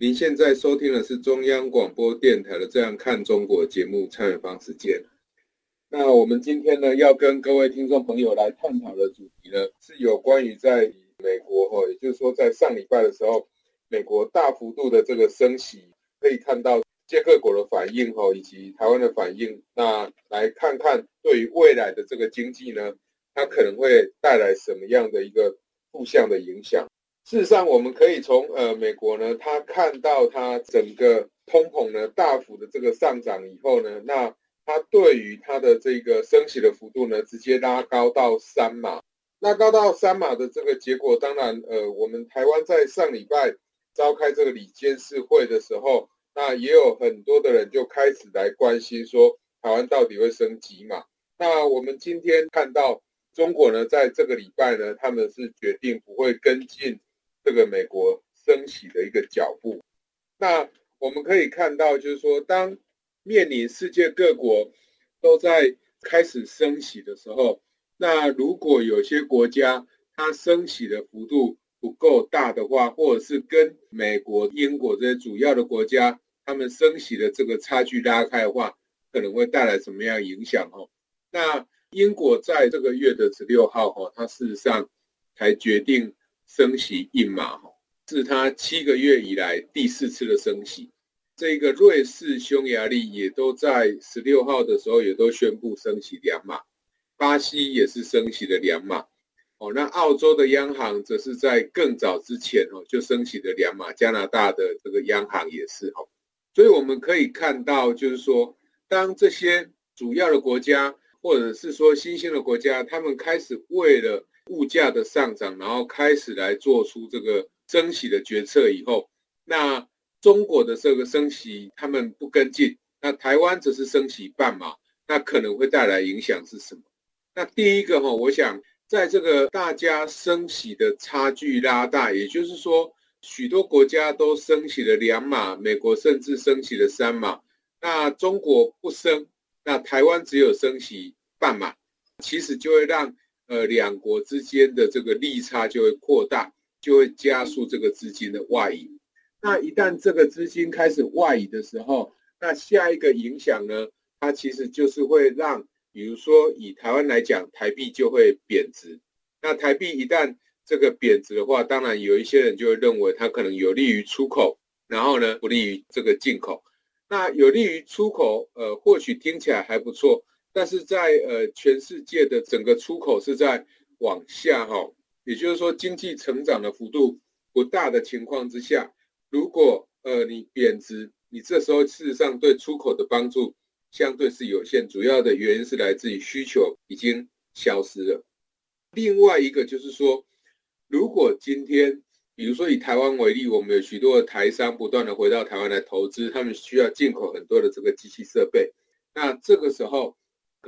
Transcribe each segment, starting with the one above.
您现在收听的是中央广播电台的《这样看中国》节目，蔡明芳时间。那我们今天呢，要跟各位听众朋友来探讨的主题呢，是有关于在美国哈，也就是说在上礼拜的时候，美国大幅度的这个升息，可以看到世界各国的反应哈，以及台湾的反应。那来看看对于未来的这个经济呢，它可能会带来什么样的一个负向的影响？事实上，我们可以从呃美国呢，它看到它整个通膨呢大幅的这个上涨以后呢，那它对于它的这个升息的幅度呢，直接拉高到三码。拉高到三码的这个结果，当然，呃，我们台湾在上礼拜召开这个理监事会的时候，那也有很多的人就开始来关心说，台湾到底会升几码？那我们今天看到中国呢，在这个礼拜呢，他们是决定不会跟进这个美国升息的一个脚步。那我们可以看到，就是说当面临世界各国都在开始升息的时候，那如果有些国家它升息的幅度不够大的话，或者是跟美国、英国这些主要的国家他们升息的这个差距拉开的话，可能会带来什么样影响？哦，那英国在这个月的十六号，哈，它事实上才决定升息一码，哈，是它七个月以来第四次的升息。这个瑞士、匈牙利也都在十六号的时候也都宣布升息两码，巴西也是升息的两码，哦，那澳洲的央行则是在更早之前哦就升息的两码，加拿大的这个央行也是哦，所以我们可以看到，就是说，当这些主要的国家或者是说新兴的国家，他们开始为了物价的上涨，然后开始来做出这个升息的决策以后，那。中国的这个升息，他们不跟进，那台湾则是升息半码，那可能会带来影响是什么？那第一个哈，我想在这个大家升息的差距拉大，也就是说，许多国家都升息了两码，美国甚至升息了三码，那中国不升，那台湾只有升息半码，其实就会让呃两国之间的这个利差就会扩大，就会加速这个资金的外移。那一旦这个资金开始外移的时候，那下一个影响呢？它其实就是会让，比如说以台湾来讲，台币就会贬值。那台币一旦这个贬值的话，当然有一些人就会认为它可能有利于出口，然后呢不利于这个进口。那有利于出口，呃，或许听起来还不错，但是在呃全世界的整个出口是在往下哈，也就是说经济成长的幅度不大的情况之下。如果呃你贬值，你这时候事实上对出口的帮助相对是有限，主要的原因是来自于需求已经消失了。另外一个就是说，如果今天比如说以台湾为例，我们有许多的台商不断的回到台湾来投资，他们需要进口很多的这个机器设备，那这个时候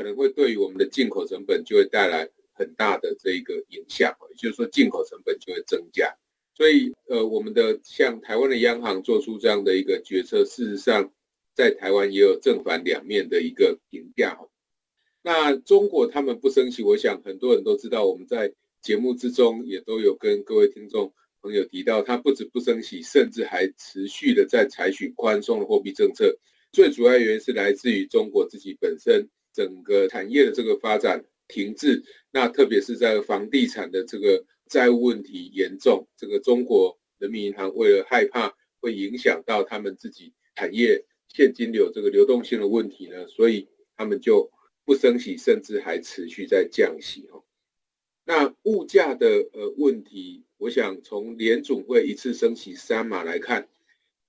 可能会对于我们的进口成本就会带来很大的这一个影响，也就是说进口成本就会增加。所以，呃，我们的像台湾的央行做出这样的一个决策，事实上，在台湾也有正反两面的一个评价。那中国他们不升息，我想很多人都知道，我们在节目之中也都有跟各位听众朋友提到，它不止不升息，甚至还持续的在采取宽松的货币政策。最主要原因是来自于中国自己本身整个产业的这个发展停滞，那特别是在房地产的这个。债务问题严重，这个中国人民银行为了害怕会影响到他们自己产业现金流这个流动性的问题呢，所以他们就不升息，甚至还持续在降息哦。那物价的呃问题，我想从联总会一次升息三码来看，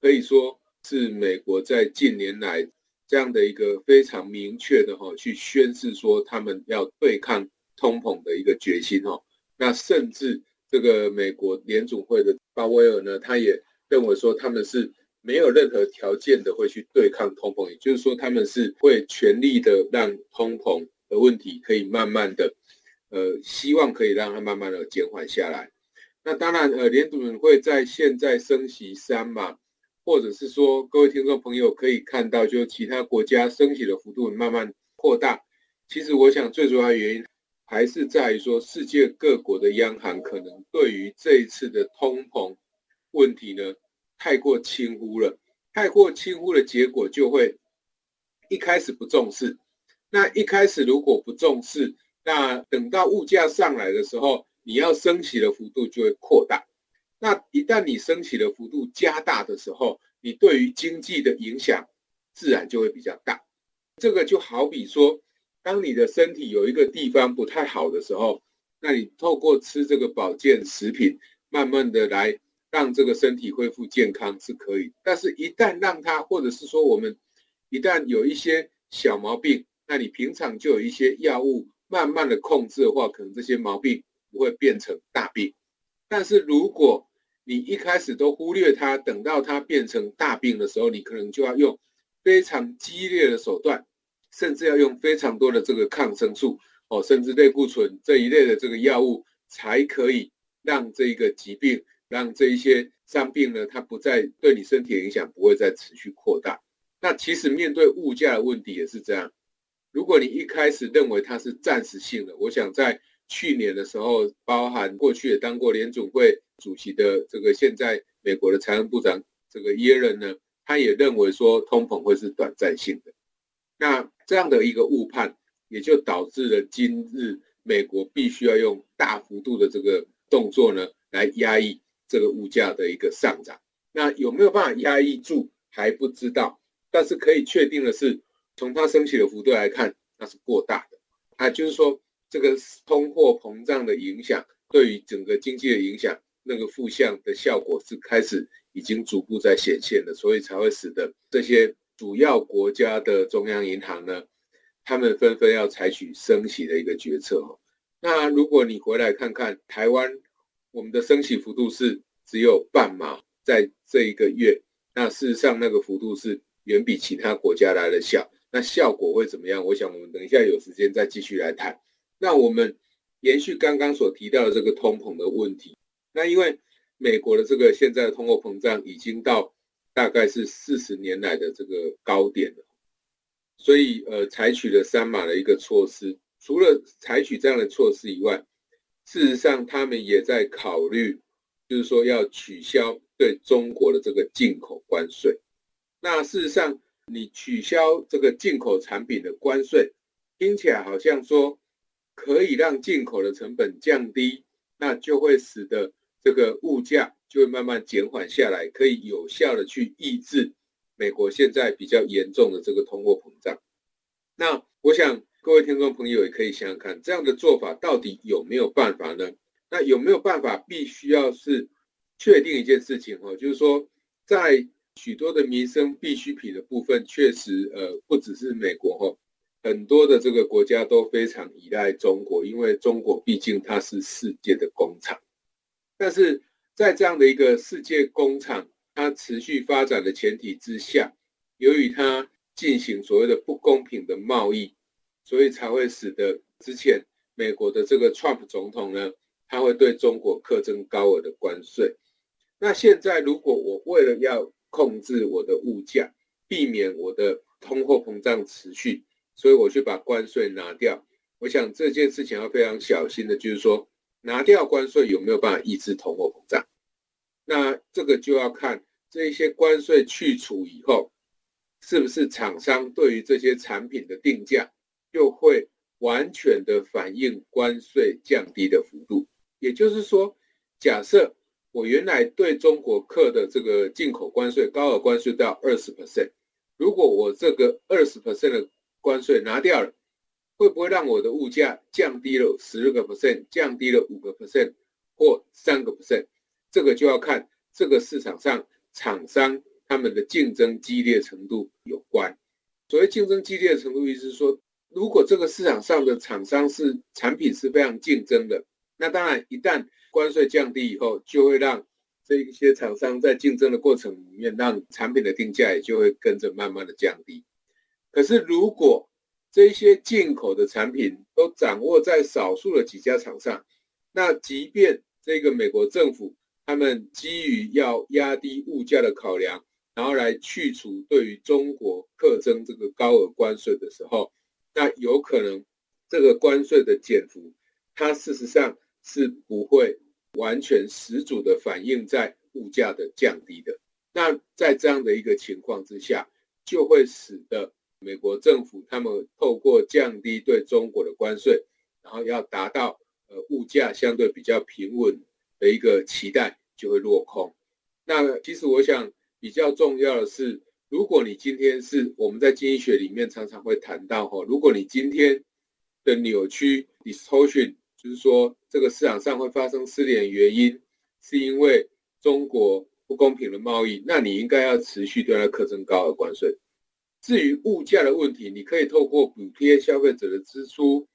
可以说是美国在近年来这样的一个非常明确的哈，去宣示说他们要对抗通膨的一个决心哦。那甚至这个美国联准会的鲍威尔呢，他也认为说他们是没有任何条件的会去对抗通膨，也就是说，他们是会全力的让通膨的问题可以慢慢的，呃，希望可以让它慢慢的减缓下来。那当然，呃，联准会在现在升息三嘛，或者是说，各位听众朋友可以看到，就其他国家升息的幅度慢慢扩大。其实，我想最主要的原因还是在于说，世界各国的央行可能对于这一次的通膨问题呢，太过轻忽了，太过轻忽的结果就会一开始不重视。那一开始如果不重视，那等到物价上来的时候，你要升息的幅度就会扩大。那一旦你升起的幅度加大的时候，你对于经济的影响自然就会比较大。这个就好比说，当你的身体有一个地方不太好的时候，那你透过吃这个保健食品，慢慢的来。让这个身体恢复健康是可以，但是，一旦让它，或者是说我们一旦有一些小毛病，那你平常就有一些药物慢慢的控制的话，可能这些毛病不会变成大病。但是，如果你一开始都忽略它，等到它变成大病的时候，你可能就要用非常激烈的手段，甚至要用非常多的这个抗生素哦，甚至类固醇这一类的这个药物，才可以让这个疾病。让这一些伤病呢，它不再对你身体的影响不会再持续扩大。那其实面对物价的问题也是这样。如果你一开始认为它是暂时性的，我想在去年的时候，包含过去也当过联总会主席的这个现在美国的财政部长这个耶伦呢，他也认为说通膨会是短暂性的。那这样的一个误判，也就导致了今日美国必须要用大幅度的这个动作呢来压抑。这个物价的一个上涨，那有没有办法压抑住还不知道，但是可以确定的是，从它升起的幅度来看，那是过大的。啊，就是说这个通货膨胀的影响对于整个经济的影响，那个负向的效果是开始已经逐步在显现的，所以才会使得这些主要国家的中央银行呢，他们纷纷要采取升息的一个决策。那如果你回来看看台湾。我们的升息幅度是只有半码，在这一个月，那事实上那个幅度是远比其他国家来的小，那效果会怎么样？我想我们等一下有时间再继续来谈。那我们延续刚刚所提到的这个通膨的问题，那因为美国的这个现在的通货膨胀已经到大概是四十年来的这个高点了，所以呃采取了三码的一个措施，除了采取这样的措施以外。事实上，他们也在考虑，就是说要取消对中国的这个进口关税。那事实上，你取消这个进口产品的关税，听起来好像说可以让进口的成本降低，那就会使得这个物价就会慢慢减缓下来，可以有效的去抑制美国现在比较严重的这个通货膨胀。那我想。各位听众朋友也可以想想看，这样的做法到底有没有办法呢？那有没有办法？必须要是确定一件事情哦，就是说，在许多的民生必需品的部分，确实呃，不只是美国哈，很多的这个国家都非常依赖中国，因为中国毕竟它是世界的工厂。但是在这样的一个世界工厂它持续发展的前提之下，由于它进行所谓的不公平的贸易。所以才会使得之前美国的这个 Trump 总统呢，他会对中国课征高额的关税。那现在如果我为了要控制我的物价，避免我的通货膨胀持续，所以我去把关税拿掉。我想这件事情要非常小心的，就是说拿掉关税有没有办法抑制通货膨胀？那这个就要看这一些关税去除以后，是不是厂商对于这些产品的定价。就会完全的反映关税降低的幅度，也就是说，假设我原来对中国客的这个进口关税高额关税到二十 percent，如果我这个二十 percent 的关税拿掉了，会不会让我的物价降低了十个 percent，降低了五个 percent 或三个 percent？这个就要看这个市场上厂商他们的竞争激烈程度有关。所谓竞争激烈程度，意思是说。如果这个市场上的厂商是产品是非常竞争的，那当然一旦关税降低以后，就会让这一些厂商在竞争的过程里面，让产品的定价也就会跟着慢慢的降低。可是如果这些进口的产品都掌握在少数的几家厂商，那即便这个美国政府他们基于要压低物价的考量，然后来去除对于中国课征这个高额关税的时候，那有可能这个关税的减幅，它事实上是不会完全十足的反映在物价的降低的。那在这样的一个情况之下，就会使得美国政府他们透过降低对中国的关税，然后要达到呃物价相对比较平稳的一个期待，就会落空。那其实我想。比较重要的是，如果你今天是我们在经济学里面常常会谈到哈，如果你今天的扭曲 distortion，就是说这个市场上会发生失联原因，是因为中国不公平的贸易，那你应该要持续对它课征高额关税。至于物价的问题，你可以透过补贴消费者的支出，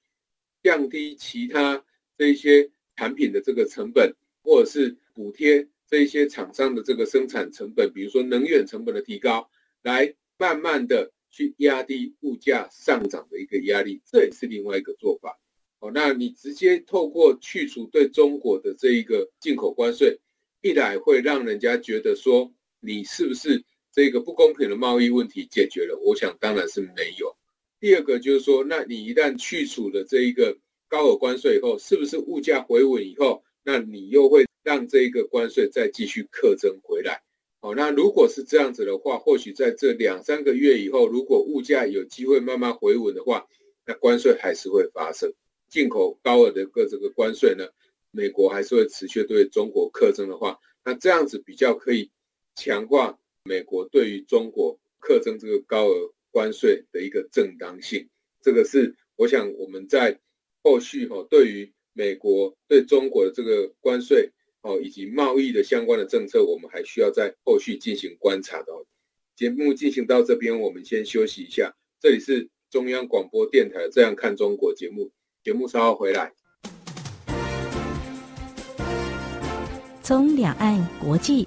降低其他这一些产品的这个成本，或者是补贴。这一些厂商的这个生产成本，比如说能源成本的提高，来慢慢的去压低物价上涨的一个压力，这也是另外一个做法。哦，那你直接透过去除对中国的这一个进口关税，一来会让人家觉得说你是不是这个不公平的贸易问题解决了？我想当然是没有。第二个就是说，那你一旦去除了这一个高额关税以后，是不是物价回稳以后，那你又会？让这一个关税再继续克征回来，好，那如果是这样子的话，或许在这两三个月以后，如果物价有机会慢慢回稳的话，那关税还是会发生。进口高额的个这个关税呢，美国还是会持续对中国克征的话，那这样子比较可以强化美国对于中国课征这个高额关税的一个正当性。这个是我想我们在后续哈，对于美国对中国的这个关税。哦，以及贸易的相关的政策，我们还需要在后续进行观察的。节目进行到这边，我们先休息一下。这里是中央广播电台《这样看中国》节目，节目稍后回来。从两岸、国际、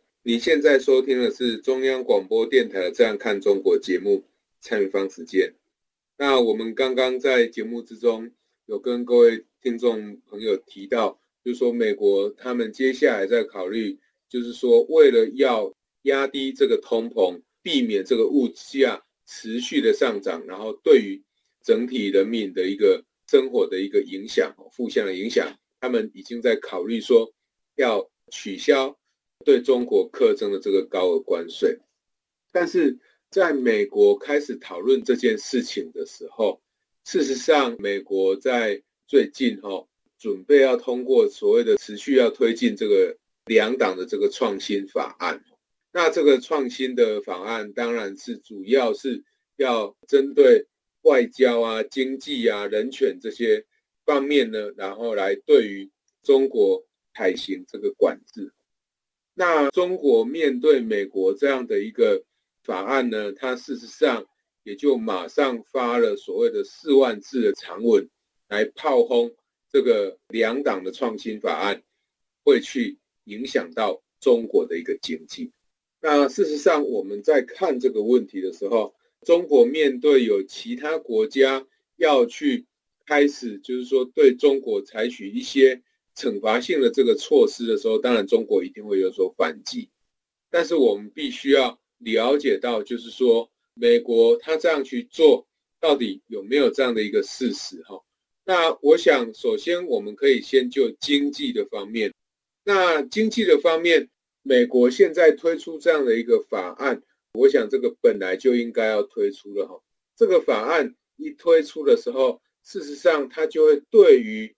你现在收听的是中央广播电台的《这样看中国》节目，蔡明芳时间。那我们刚刚在节目之中有跟各位听众朋友提到。就是说，美国他们接下来在考虑，就是说，为了要压低这个通膨，避免这个物价持续的上涨，然后对于整体人民的一个生活的一个影响，负向的影响，他们已经在考虑说要取消对中国课征的这个高额关税。但是，在美国开始讨论这件事情的时候，事实上，美国在最近哈。准备要通过所谓的持续要推进这个两党的这个创新法案，那这个创新的法案当然是主要是要针对外交啊、经济啊、人权这些方面呢，然后来对于中国采行这个管制。那中国面对美国这样的一个法案呢，它事实上也就马上发了所谓的四万字的长文来炮轰。这个两党的创新法案会去影响到中国的一个经济。那事实上，我们在看这个问题的时候，中国面对有其他国家要去开始，就是说对中国采取一些惩罚性的这个措施的时候，当然中国一定会有所反击。但是我们必须要了解到，就是说美国他这样去做，到底有没有这样的一个事实？哈，那我想首先我们可以先就经济的方面，那经济的方面，美国现在推出这样的一个法案，我想这个本来就应该要推出了哈。这个法案一推出的时候，事实上它就会对于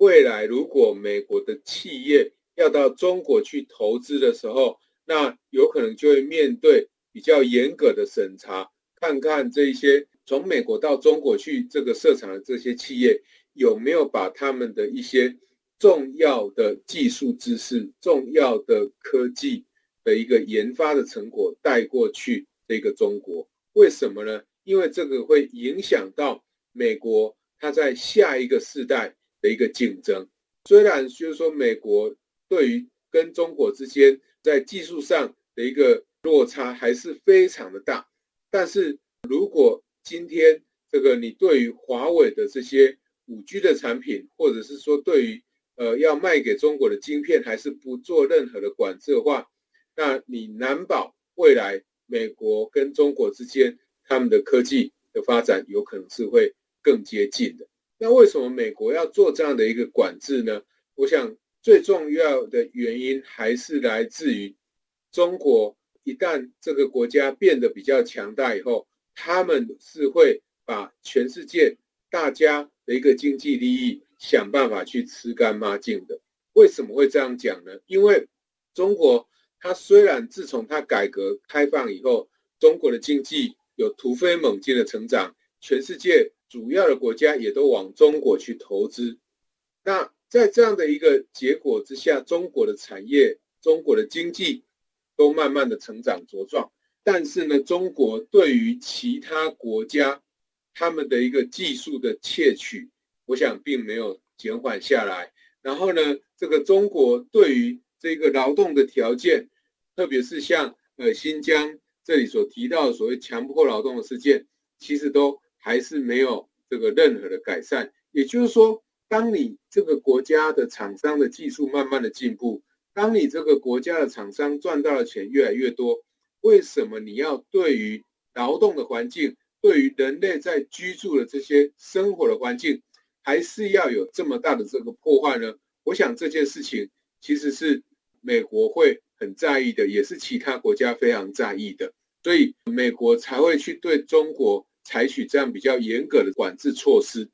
未来如果美国的企业要到中国去投资的时候，那有可能就会面对比较严格的审查，看看这些从美国到中国去这个设厂的这些企业有没有把他们的一些重要的技术知识、重要的科技的一个研发的成果带过去这个中国。为什么呢？因为这个会影响到美国它在下一个世代的一个竞争。虽然就是说美国。对于跟中国之间在技术上的一个落差还是非常的大，但是如果今天这个你对于华为的这些五 G 的产品，或者是说对于呃要卖给中国的晶片，还是不做任何的管制的话，那你难保未来美国跟中国之间他们的科技的发展有可能是会更接近的。那为什么美国要做这样的一个管制呢？我想。最重要的原因还是来自于中国，一旦这个国家变得比较强大以后，他们是会把全世界大家的一个经济利益想办法去吃干抹净的。为什么会这样讲呢？因为中国它虽然自从它改革开放以后，中国的经济有突飞猛进的成长，全世界主要的国家也都往中国去投资，那。在这样的一个结果之下，中国的产业、中国的经济都慢慢的成长茁壮。但是呢，中国对于其他国家他们的一个技术的窃取，我想并没有减缓下来。然后呢，这个中国对于这个劳动的条件，特别是像呃新疆这里所提到的所谓强迫劳动的事件，其实都还是没有这个任何的改善。也就是说。当你这个国家的厂商的技术慢慢的进步，当你这个国家的厂商赚到的钱越来越多，为什么你要对于劳动的环境，对于人类在居住的这些生活的环境，还是要有这么大的这个破坏呢？我想这件事情其实是美国会很在意的，也是其他国家非常在意的，所以美国才会去对中国采取这样比较严格的管制措施。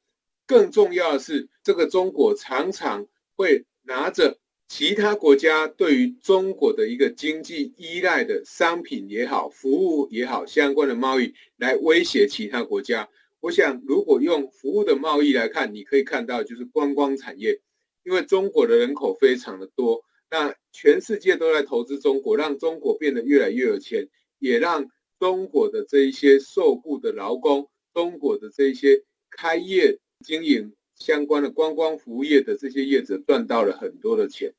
更重要的是，这个中国常常会拿着其他国家对于中国的一个经济依赖的商品也好、服务也好相关的贸易来威胁其他国家。我想，如果用服务的贸易来看，你可以看到就是观光产业，因为中国的人口非常的多，那全世界都在投资中国，让中国变得越来越有钱，也让中国的这一些受雇的劳工、中国的这一些开业。经营相关的观光服务业的这些业者赚到了很多的钱，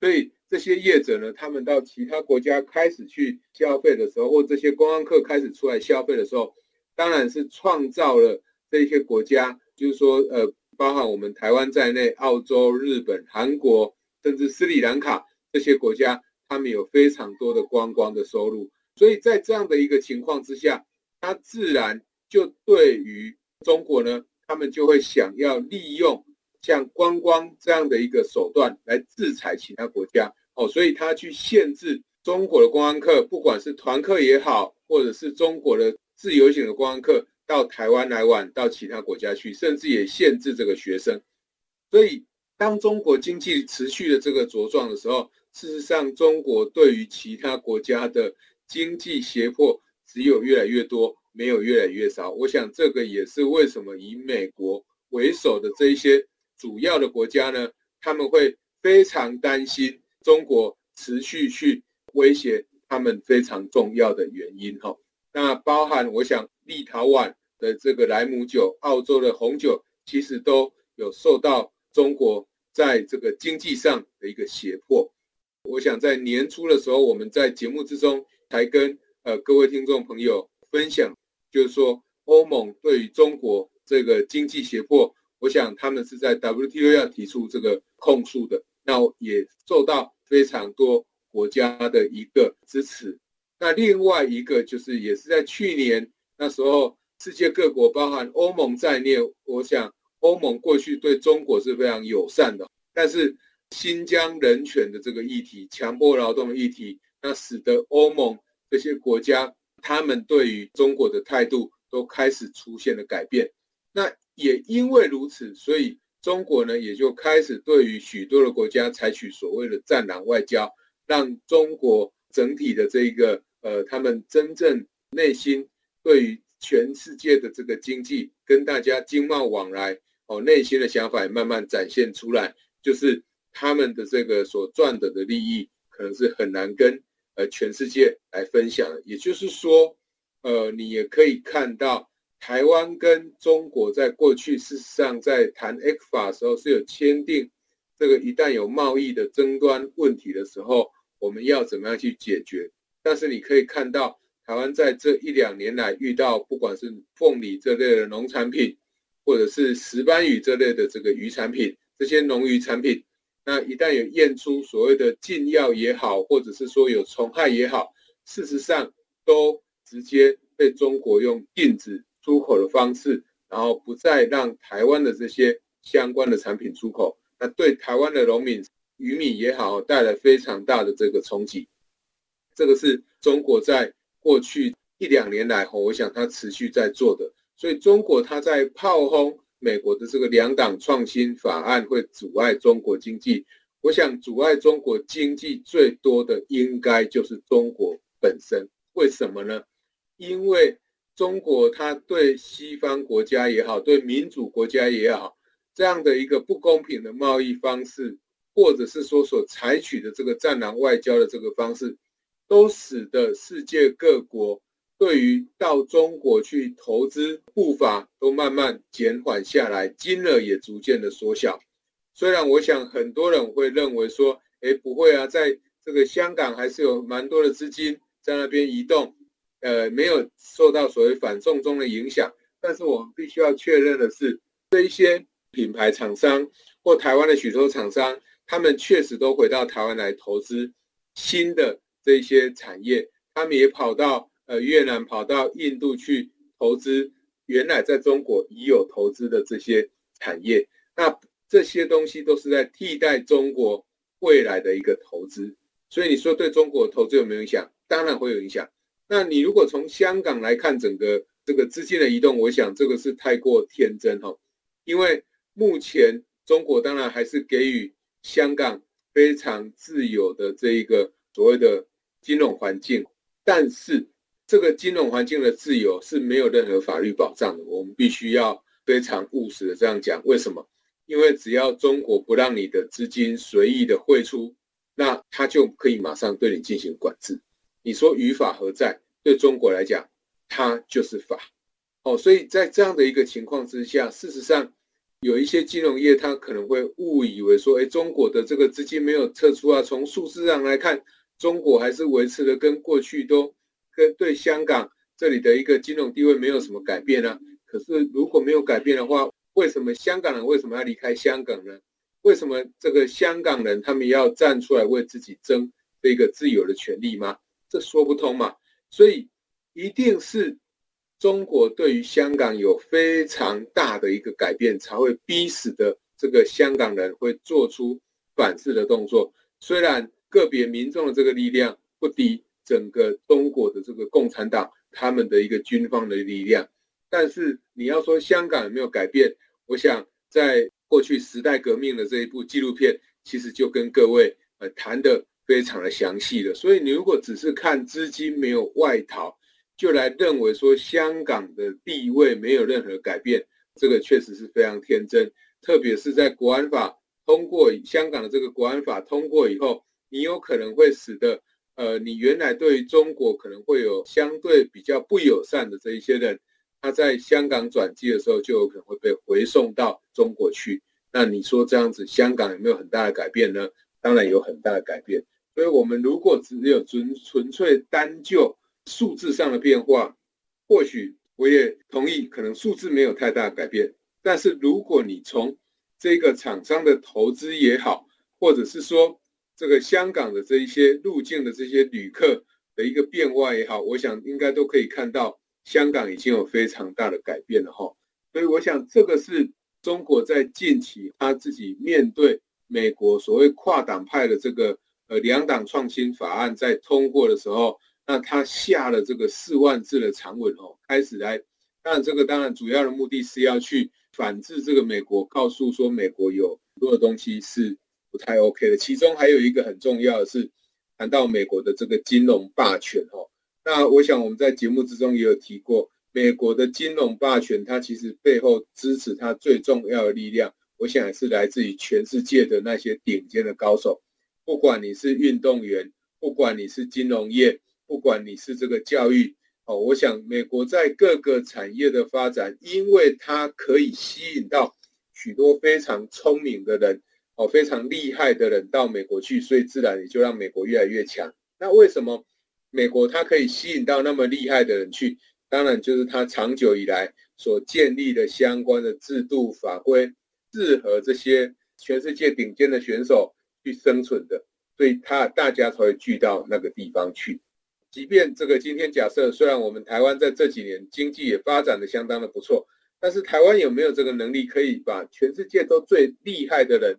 所以这些业者呢，他们到其他国家开始去消费的时候，或这些观光客开始出来消费的时候，当然是创造了这些国家，就是说，呃，包含我们台湾在内，澳洲、日本、韩国，甚至斯里兰卡这些国家，他们有非常多的观光的收入，所以在这样的一个情况之下，他自然就对于中国呢。他们就会想要利用像观光这样的一个手段来制裁其他国家哦，所以他去限制中国的观光客，不管是团客也好，或者是中国的自由行的观光客到台湾来玩，到其他国家去，甚至也限制这个学生。所以，当中国经济持续的这个茁壮的时候，事实上，中国对于其他国家的经济胁迫只有越来越多。没有越来越少，我想这个也是为什么以美国为首的这一些主要的国家呢，他们会非常担心中国持续去威胁他们非常重要的原因哈。那包含我想立陶宛的这个莱姆酒、澳洲的红酒，其实都有受到中国在这个经济上的一个胁迫。我想在年初的时候，我们在节目之中才跟呃各位听众朋友分享。就是说，欧盟对于中国这个经济胁迫，我想他们是在 WTO 要提出这个控诉的，那也受到非常多国家的一个支持。那另外一个就是也是在去年那时候，世界各国包含欧盟在内，我想欧盟过去对中国是非常友善的，但是新疆人权的这个议题、强迫劳动的议题，那使得欧盟这些国家他们对于中国的态度都开始出现了改变。那也因为如此，所以中国呢也就开始对于许多的国家采取所谓的“战狼外交”，让中国整体的这个呃，他们真正内心对于全世界的这个经济跟大家经贸往来哦，内心的想法也慢慢展现出来，就是他们的这个所赚得的利益，可能是很难跟呃全世界来分享的。也就是说，呃，你也可以看到。台湾跟中国在过去事实上在谈 ECFA 的时候是有签订这个，一旦有贸易的争端问题的时候，我们要怎么样去解决？但是你可以看到，台湾在这一两年来遇到不管是凤梨这类的农产品，或者是石斑鱼这类的这个鱼产品，这些农渔产品，那一旦有验出所谓的禁药也好，或者是说有虫害也好，事实上都直接被中国用禁止。出口的方式，然后不再让台湾的这些相关的产品出口，那对台湾的农民、渔民也好，带来非常大的这个冲击。这个是中国在过去一两年来，我想它持续在做的。所以中国它在炮轰美国的这个两党创新法案会阻碍中国经济。我想阻碍中国经济最多的应该就是中国本身。为什么呢？因为中国它对西方国家也好，对民主国家也好，这样的一个不公平的贸易方式，或者是说所采取的这个战狼外交的这个方式，都使得世界各国对于到中国去投资步伐都慢慢减缓下来，金额也逐渐的缩小。虽然我想很多人会认为说，哎，不会啊，在这个香港还是有蛮多的资金在那边移动。呃，没有受到所谓反送中的影响，但是我们必须要确认的是，这一些品牌厂商或台湾的许多厂商，他们确实都回到台湾来投资新的这些产业，他们也跑到呃越南、跑到印度去投资原来在中国已有投资的这些产业，那这些东西都是在替代中国未来的一个投资，所以你说对中国投资有没有影响？当然会有影响。那你如果从香港来看整个这个资金的移动，我想这个是太过天真哦，因为目前中国当然还是给予香港非常自由的这一个所谓的金融环境，但是这个金融环境的自由是没有任何法律保障的，我们必须要非常务实的这样讲。为什么？因为只要中国不让你的资金随意的汇出，那他就可以马上对你进行管制。你说于法何在？对中国来讲，它就是法。哦，所以在这样的一个情况之下，事实上有一些金融业，它可能会误以为说，哎，中国的这个资金没有撤出啊。从数字上来看，中国还是维持的跟过去都跟对香港这里的一个金融地位没有什么改变啊。可是如果没有改变的话，为什么香港人为什么要离开香港呢？为什么这个香港人他们要站出来为自己争这个自由的权利吗？这说不通嘛，所以一定是中国对于香港有非常大的一个改变，才会逼死的这个香港人会做出反制的动作。虽然个别民众的这个力量不低整个中国的这个共产党他们的一个军方的力量，但是你要说香港有没有改变，我想在过去时代革命的这一部纪录片，其实就跟各位呃谈的。非常的详细的，所以你如果只是看资金没有外逃，就来认为说香港的地位没有任何改变，这个确实是非常天真。特别是在国安法通过，香港的这个国安法通过以后，你有可能会使得，呃，你原来对于中国可能会有相对比较不友善的这一些人，他在香港转机的时候就有可能会被回送到中国去。那你说这样子，香港有没有很大的改变呢？当然有很大的改变。所以，我们如果只有纯纯粹单就数字上的变化，或许我也同意，可能数字没有太大的改变。但是，如果你从这个厂商的投资也好，或者是说这个香港的这一些入境的这些旅客的一个变化也好，我想应该都可以看到，香港已经有非常大的改变了哈。所以我想这个是中国在近期他自己面对美国所谓跨党派的这个呃两党创新法案在通过的时候，那他下了这个四万字的长文哦，开始来，当然这个当然主要的目的是要去反制这个美国，告诉说美国有很多的东西是不太 OK 的，其中还有一个很重要的是。谈到美国的这个金融霸权，哦，那我想我们在节目之中也有提过，美国的金融霸权，它其实背后支持它最重要的力量，我想也是来自于全世界的那些顶尖的高手，不管你是运动员，不管你是金融业，不管你是这个教育，哦，我想美国在各个产业的发展，因为它可以吸引到许多非常聪明的人。哦，非常厉害的人到美国去，所以自然也就让美国越来越强。那为什么美国它可以吸引到那么厉害的人去？当然就是它长久以来所建立的相关的制度法规，适合这些全世界顶尖的选手去生存的，所以它大家才会聚到那个地方去。即便这个今天假设，虽然我们台湾在这几年经济也发展的相当的不错，但是台湾有没有这个能力可以把全世界都最厉害的人？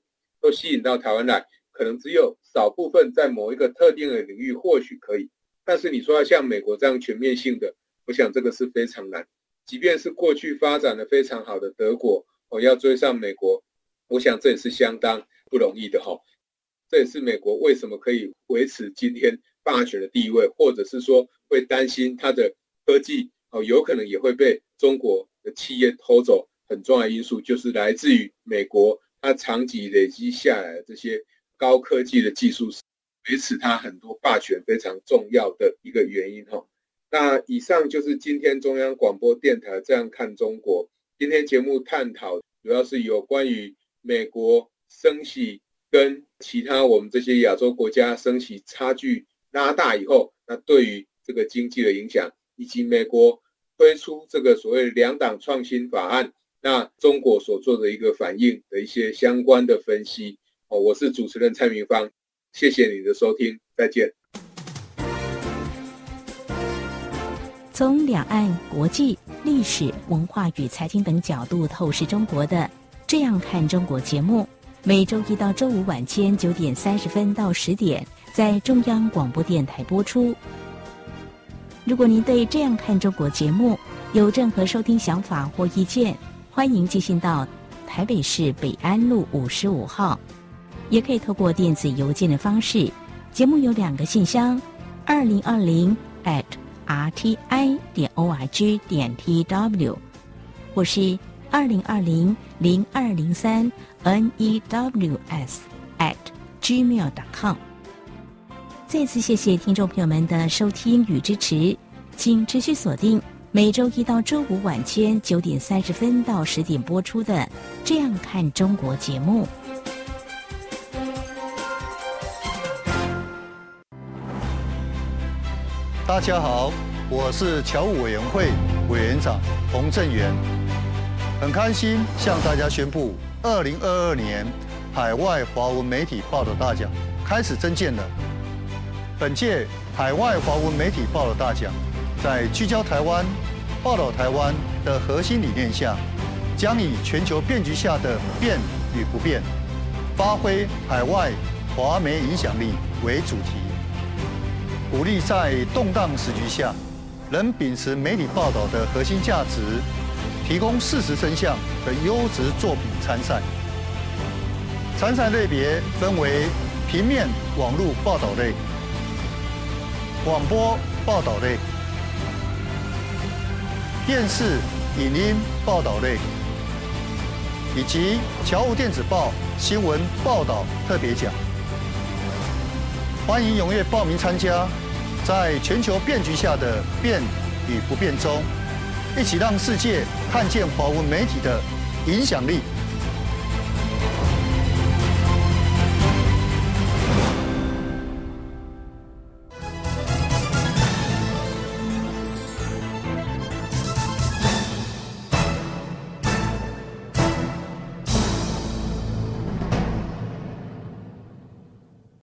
都吸引到台湾来，可能只有少部分在某一个特定的领域或许可以，但是你说要像美国这样全面性的，我想这个是非常难。即便是过去发展的非常好的德国，哦，要追上美国，我想这也是相当不容易的哈。这也是美国为什么可以维持今天霸权的地位，或者是说会担心它的科技哦，有可能也会被中国的企业偷走，很重要因素就是来自于美国。它长期累积下来的这些高科技的技术，维持它很多霸权非常重要的一个原因哈。那以上就是今天中央广播电台这样看中国。今天节目探讨主要是有关于美国升息跟其他我们这些亚洲国家升息差距拉大以后，那对于这个经济的影响，以及美国推出这个所谓两党创新法案。那中国所做的一个反应的一些相关的分析哦，我是主持人蔡明芳，谢谢你的收听，再见。从两岸、国际、历史文化与财经等角度透视中国的《这样看中国》节目，每周一到周五晚间九点三十分到十点在中央广播电台播出。如果您对《这样看中国》节目有任何收听想法或意见，欢迎寄信到台北市北安路五十五号，也可以透过电子邮件的方式。节目有两个信箱：二零二零 at rti 点 org 点 tw，或是二零二零零二零三 news at gmail.com。再次谢谢听众朋友们的收听与支持，请持续锁定。每周一到周五晚间九点三十分到十点播出的《这样看中国》节目。大家好，我是侨务委员会委员长洪正元，很开心向大家宣布，二零二二年海外华文媒体报道大奖开始征件了。本届海外华文媒体报道大奖。在聚焦台湾、报道台湾的核心理念下，将以全球变局下的变与不变，发挥海外华媒影响力为主题，鼓励在动荡时局下，仍秉持媒体报道的核心价值，提供事实真相的优质作品参赛。参赛类别分为平面、网络报道类、广播报道类。电视、影音报道类，以及侨务电子报新闻报道特别奖，欢迎踊跃报名参加。在全球变局下的变与不变中，一起让世界看见华文媒体的影响力